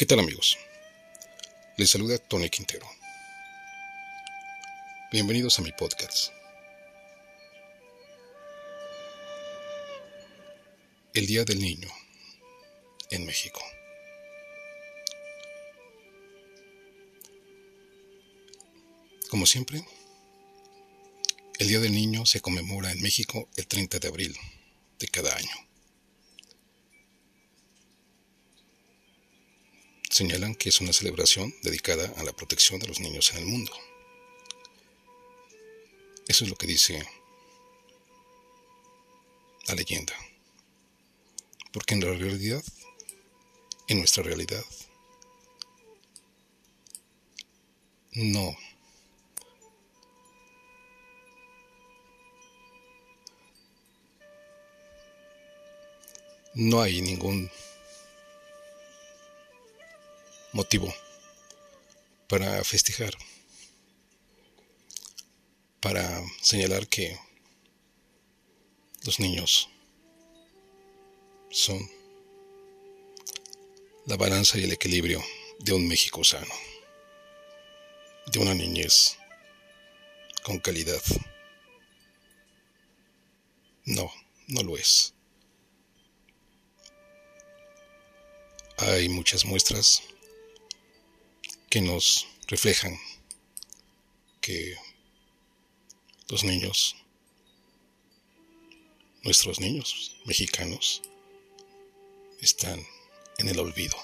¿Qué tal amigos? Les saluda Tony Quintero. Bienvenidos a mi podcast. El Día del Niño en México. Como siempre, el Día del Niño se conmemora en México el 30 de abril de cada año. Señalan que es una celebración dedicada a la protección de los niños en el mundo. Eso es lo que dice la leyenda. Porque en la realidad, en nuestra realidad, no no hay ningún motivo para festejar, para señalar que los niños son la balanza y el equilibrio de un México sano, de una niñez con calidad. No, no lo es. hay muchas muestras que nos reflejan que los niños, nuestros niños mexicanos, están en el olvido.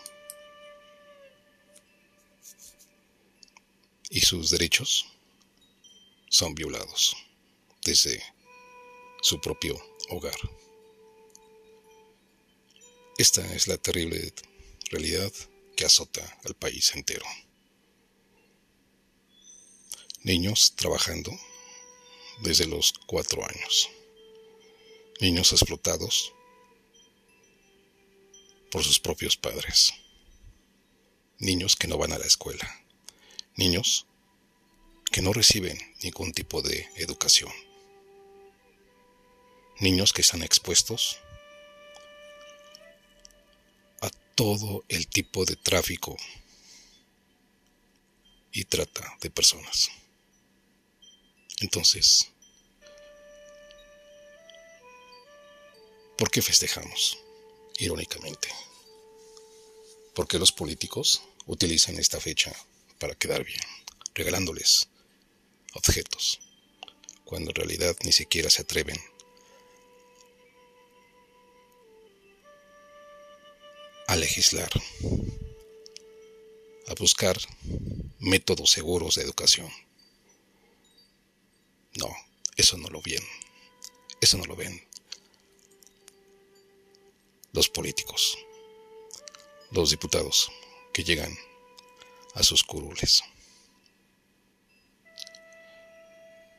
Y sus derechos son violados desde su propio hogar. Esta es la terrible realidad que azota al país entero. Niños trabajando desde los cuatro años. Niños explotados por sus propios padres. Niños que no van a la escuela. Niños que no reciben ningún tipo de educación. Niños que están expuestos todo el tipo de tráfico y trata de personas. Entonces, ¿por qué festejamos? Irónicamente. Porque los políticos utilizan esta fecha para quedar bien, regalándoles objetos, cuando en realidad ni siquiera se atreven a legislar, a buscar métodos seguros de educación. No, eso no lo ven. Eso no lo ven los políticos, los diputados que llegan a sus curules.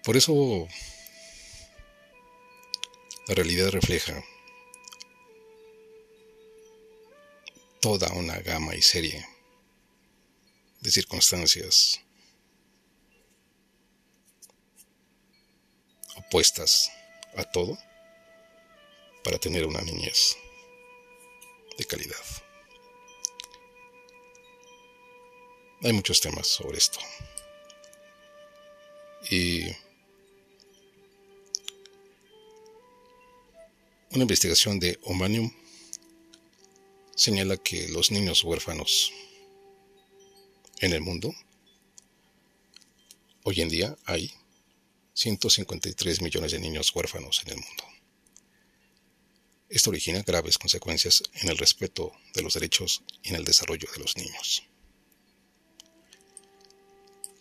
Por eso la realidad refleja toda una gama y serie de circunstancias opuestas a todo para tener una niñez de calidad. Hay muchos temas sobre esto. Y una investigación de Omanium señala que los niños huérfanos en el mundo, hoy en día hay 153 millones de niños huérfanos en el mundo. Esto origina graves consecuencias en el respeto de los derechos y en el desarrollo de los niños.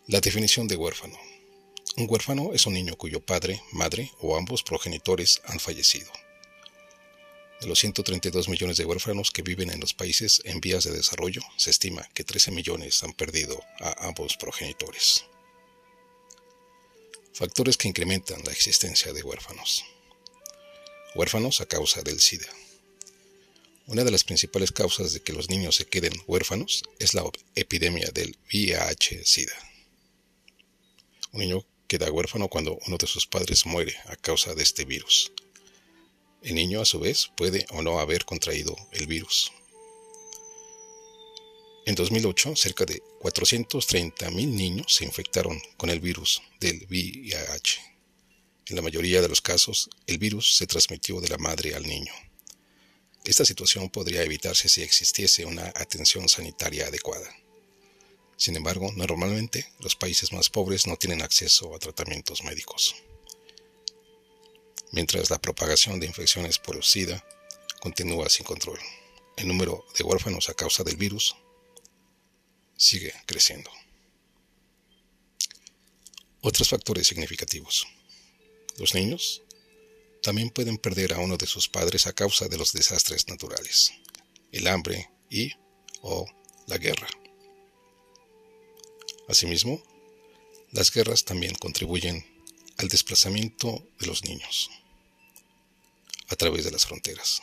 La definición de huérfano. Un huérfano es un niño cuyo padre, madre o ambos progenitores han fallecido de los 132 millones de huérfanos que viven en los países en vías de desarrollo, se estima que 13 millones han perdido a ambos progenitores. Factores que incrementan la existencia de huérfanos. Huérfanos a causa del SIDA. Una de las principales causas de que los niños se queden huérfanos es la epidemia del VIH-Sida. Un niño queda huérfano cuando uno de sus padres muere a causa de este virus el niño, a su vez, puede o no haber contraído el virus. En 2008, cerca de 430.000 niños se infectaron con el virus del VIH. En la mayoría de los casos, el virus se transmitió de la madre al niño. Esta situación podría evitarse si existiese una atención sanitaria adecuada. Sin embargo, normalmente los países más pobres no tienen acceso a tratamientos médicos. Mientras la propagación de infecciones por SIDA continúa sin control, el número de huérfanos a causa del virus sigue creciendo. Otros factores significativos. Los niños también pueden perder a uno de sus padres a causa de los desastres naturales, el hambre y o la guerra. Asimismo, las guerras también contribuyen al desplazamiento de los niños a través de las fronteras.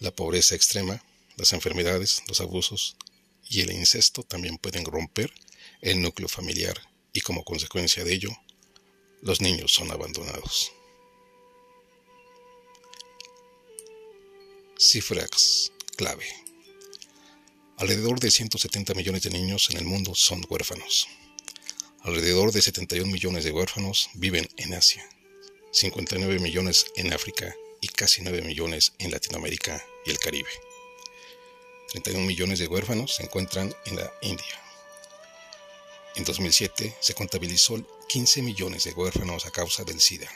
La pobreza extrema, las enfermedades, los abusos y el incesto también pueden romper el núcleo familiar y como consecuencia de ello, los niños son abandonados. Cifras clave. Alrededor de 170 millones de niños en el mundo son huérfanos. Alrededor de 71 millones de huérfanos viven en Asia, 59 millones en África y casi 9 millones en Latinoamérica y el Caribe. 31 millones de huérfanos se encuentran en la India. En 2007 se contabilizó 15 millones de huérfanos a causa del SIDA.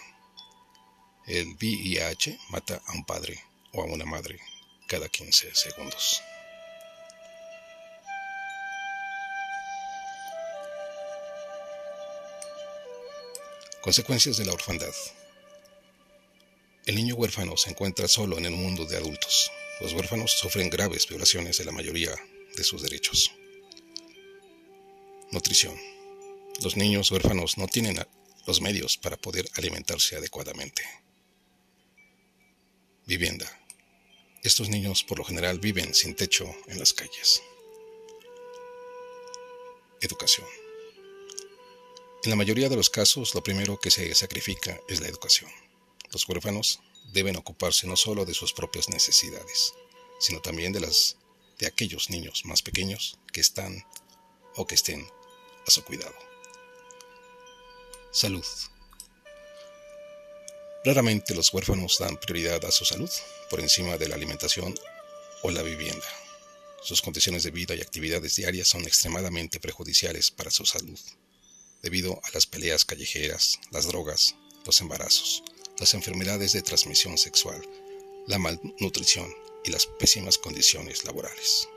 El VIH mata a un padre o a una madre cada 15 segundos. Consecuencias de la orfandad. El niño huérfano se encuentra solo en el mundo de adultos los huérfanos sufren graves violaciones de la mayoría de sus derechos. Nutrición. Los niños huérfanos no tienen los medios para poder alimentarse adecuadamente. Vivienda. Estos niños por lo general viven sin techo en las calles. Educación. En la mayoría de los casos, lo primero que se sacrifica es la educación. Los huérfanos deben ocuparse no solo de sus propias necesidades, sino también de las de aquellos niños más pequeños que están o que estén a su cuidado. Salud. Raramente los huérfanos dan prioridad a su salud por encima de la alimentación o la vivienda. Sus condiciones de vida y actividades diarias son extremadamente perjudiciales para su salud, debido a las peleas callejeras, las drogas, los embarazos, las enfermedades de transmisión sexual, la malnutrición y las pésimas condiciones laborales.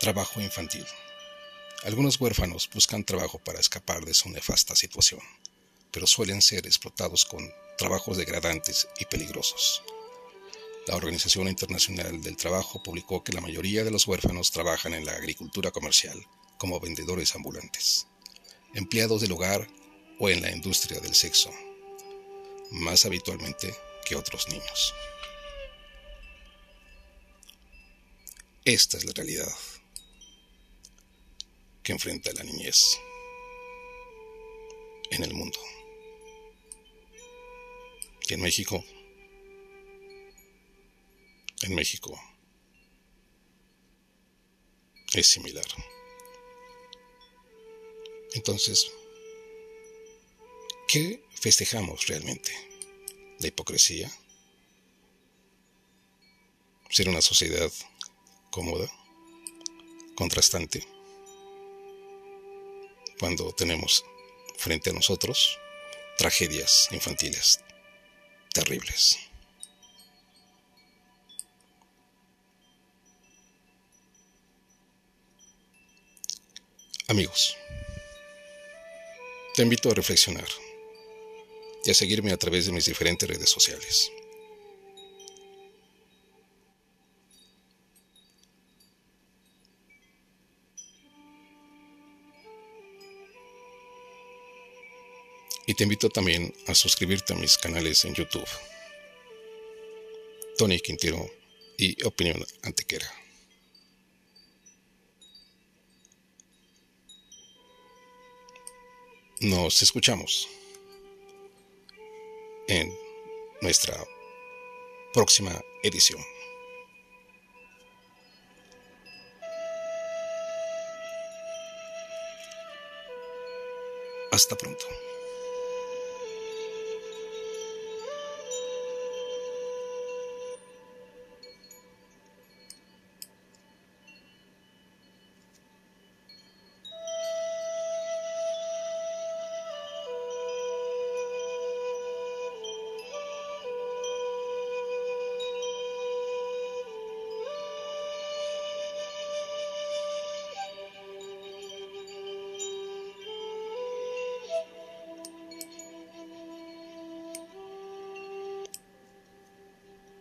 Trabajo infantil. Algunos huérfanos buscan trabajo para escapar de su nefasta situación, pero suelen ser explotados con trabajos degradantes y peligrosos. La Organización Internacional del Trabajo publicó que la mayoría de los huérfanos trabajan en la agricultura comercial como vendedores ambulantes, empleados del hogar o en la industria del sexo, más habitualmente que otros niños. Esta es la realidad que enfrenta la niñez en el mundo. En México, en México es similar. Entonces, ¿Qué festejamos realmente? ¿La hipocresía? ¿Ser una sociedad cómoda? ¿Contrastante? Cuando tenemos frente a nosotros tragedias infantiles terribles. Amigos, te invito a reflexionar y a seguirme a través de mis diferentes redes sociales. Y te invito también a suscribirte a mis canales en YouTube. Tony Quintero y Opinión Antequera. Nos escuchamos en nuestra próxima edición. Hasta pronto.